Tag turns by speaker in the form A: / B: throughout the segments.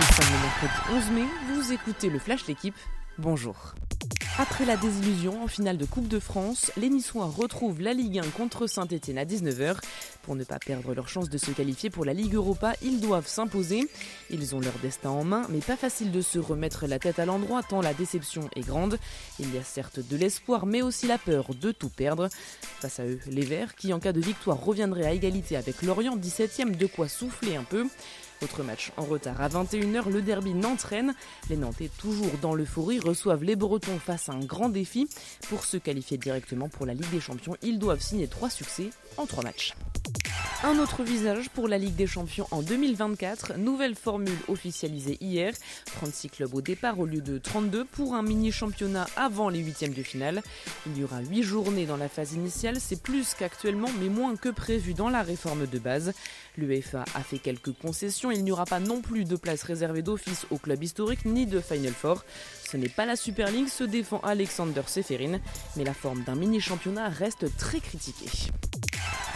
A: Nous sommes le mercredi 11 mai, vous écoutez le Flash L'équipe, bonjour. Après la désillusion en finale de Coupe de France, les Niçois retrouvent la Ligue 1 contre Saint-Etienne à 19h. Pour ne pas perdre leur chance de se qualifier pour la Ligue Europa, ils doivent s'imposer. Ils ont leur destin en main, mais pas facile de se remettre la tête à l'endroit tant la déception est grande. Il y a certes de l'espoir, mais aussi la peur de tout perdre. Face à eux, les Verts, qui en cas de victoire reviendraient à égalité avec Lorient 17e, de quoi souffler un peu. Autre match en retard à 21h, le derby Nantes-Rennes. Les Nantais, toujours dans l'euphorie, reçoivent les Bretons face à un grand défi. Pour se qualifier directement pour la Ligue des Champions, ils doivent signer 3 succès en 3 matchs. Un autre visage pour la Ligue des Champions en 2024, nouvelle formule officialisée hier, 36 clubs au départ au lieu de 32 pour un mini-championnat avant les huitièmes de finale. Il y aura 8 journées dans la phase initiale, c'est plus qu'actuellement mais moins que prévu dans la réforme de base. L'UEFA a fait quelques concessions, il n'y aura pas non plus de place réservée d'office au club historique ni de Final Four. Ce n'est pas la Super League, se défend Alexander Seferin, mais la forme d'un mini-championnat reste très critiquée.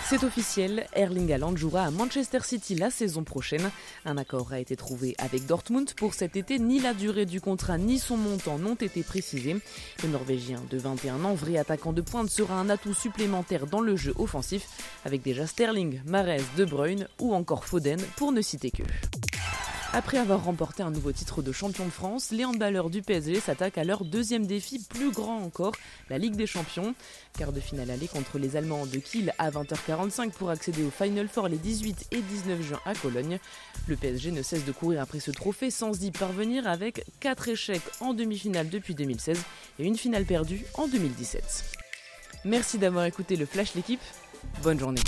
A: C'est officiel, Erling Haaland jouera à Manchester City la saison prochaine. Un accord a été trouvé avec Dortmund pour cet été. Ni la durée du contrat ni son montant n'ont été précisés. Le Norvégien de 21 ans, vrai attaquant de pointe, sera un atout supplémentaire dans le jeu offensif, avec déjà Sterling, Mares, De Bruyne ou encore Foden, pour ne citer que. Après avoir remporté un nouveau titre de champion de France, les handballeurs du PSG s'attaquent à leur deuxième défi, plus grand encore, la Ligue des Champions. Quart de finale aller contre les Allemands de Kiel à 20h45 pour accéder au Final Four les 18 et 19 juin à Cologne. Le PSG ne cesse de courir après ce trophée sans y parvenir avec 4 échecs en demi-finale depuis 2016 et une finale perdue en 2017. Merci d'avoir écouté le Flash l'équipe. Bonne journée.